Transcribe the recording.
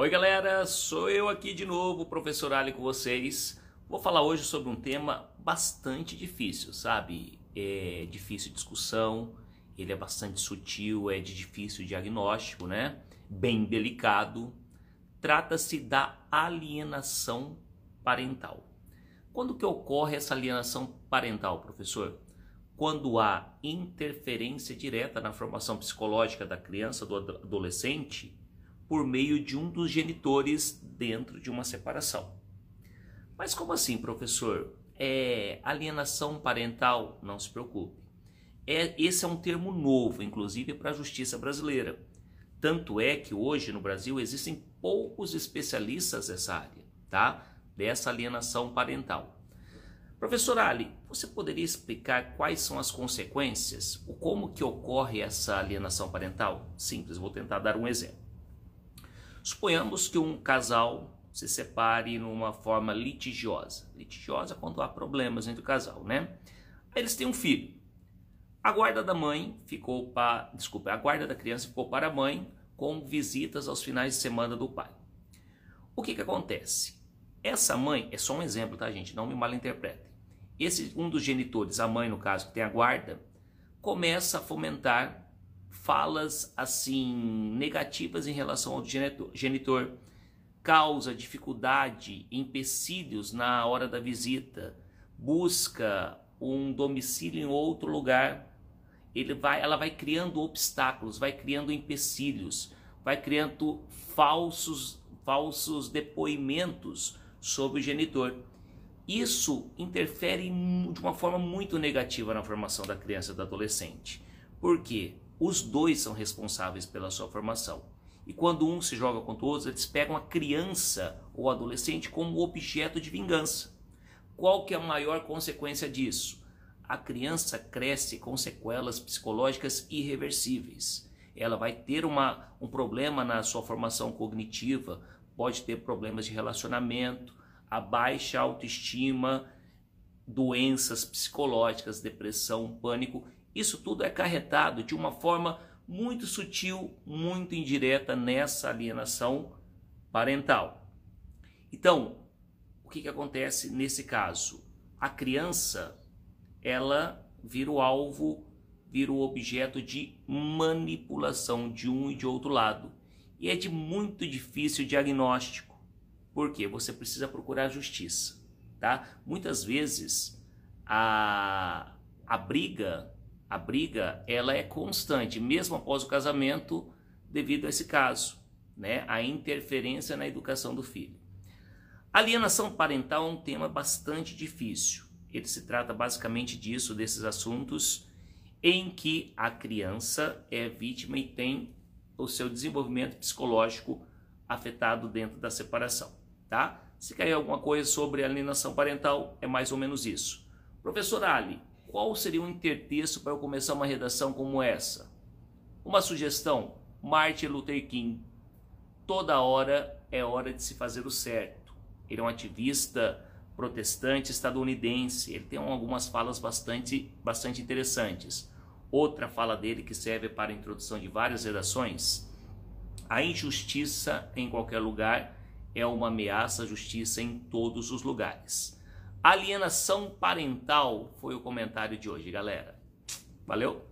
Oi galera, sou eu aqui de novo, professor Ali com vocês. Vou falar hoje sobre um tema bastante difícil, sabe? É difícil discussão, ele é bastante sutil, é de difícil diagnóstico, né? Bem delicado. Trata-se da alienação parental. Quando que ocorre essa alienação parental, professor? Quando há interferência direta na formação psicológica da criança, do adolescente, por meio de um dos genitores dentro de uma separação. Mas como assim, professor? É alienação parental? Não se preocupe. É, esse é um termo novo, inclusive para a justiça brasileira. Tanto é que hoje no Brasil existem poucos especialistas nessa área, tá? Dessa alienação parental. Professor Ali, você poderia explicar quais são as consequências, o como que ocorre essa alienação parental? Simples, vou tentar dar um exemplo. Suponhamos que um casal se separe numa forma litigiosa. Litigiosa quando há problemas entre o casal, né? Aí eles têm um filho. A guarda da mãe ficou para, desculpa, a guarda da criança ficou para a mãe com visitas aos finais de semana do pai. O que que acontece? Essa mãe, é só um exemplo, tá, gente? Não me malinterpretem esse um dos genitores, a mãe no caso, que tem a guarda, começa a fomentar falas assim negativas em relação ao genitor, genitor causa dificuldade, empecilhos na hora da visita, busca um domicílio em outro lugar. Ele vai, ela vai criando obstáculos, vai criando empecilhos, vai criando falsos, falsos depoimentos sobre o genitor. Isso interfere de uma forma muito negativa na formação da criança e do adolescente. Por quê? Os dois são responsáveis pela sua formação. E quando um se joga contra o outro, eles pegam a criança ou adolescente como objeto de vingança. Qual que é a maior consequência disso? A criança cresce com sequelas psicológicas irreversíveis. Ela vai ter uma, um problema na sua formação cognitiva, pode ter problemas de relacionamento, a baixa autoestima, doenças psicológicas, depressão, pânico, isso tudo é carretado de uma forma muito sutil, muito indireta nessa alienação parental. Então, o que, que acontece nesse caso? A criança, ela vira o alvo, vira o objeto de manipulação de um e de outro lado. E é de muito difícil diagnóstico porque você precisa procurar justiça, tá? Muitas vezes a, a briga, a briga, ela é constante, mesmo após o casamento, devido a esse caso, né? A interferência na educação do filho. Alienação parental é um tema bastante difícil. Ele se trata basicamente disso, desses assuntos em que a criança é vítima e tem o seu desenvolvimento psicológico afetado dentro da separação tá? Se cair alguma coisa sobre alienação parental, é mais ou menos isso. Professor Ali, qual seria um intertexto para eu começar uma redação como essa? Uma sugestão, Martin Luther King. Toda hora é hora de se fazer o certo. Ele é um ativista protestante estadunidense. Ele tem algumas falas bastante, bastante interessantes. Outra fala dele que serve para a introdução de várias redações: a injustiça em qualquer lugar é uma ameaça à justiça em todos os lugares. Alienação parental foi o comentário de hoje, galera. Valeu?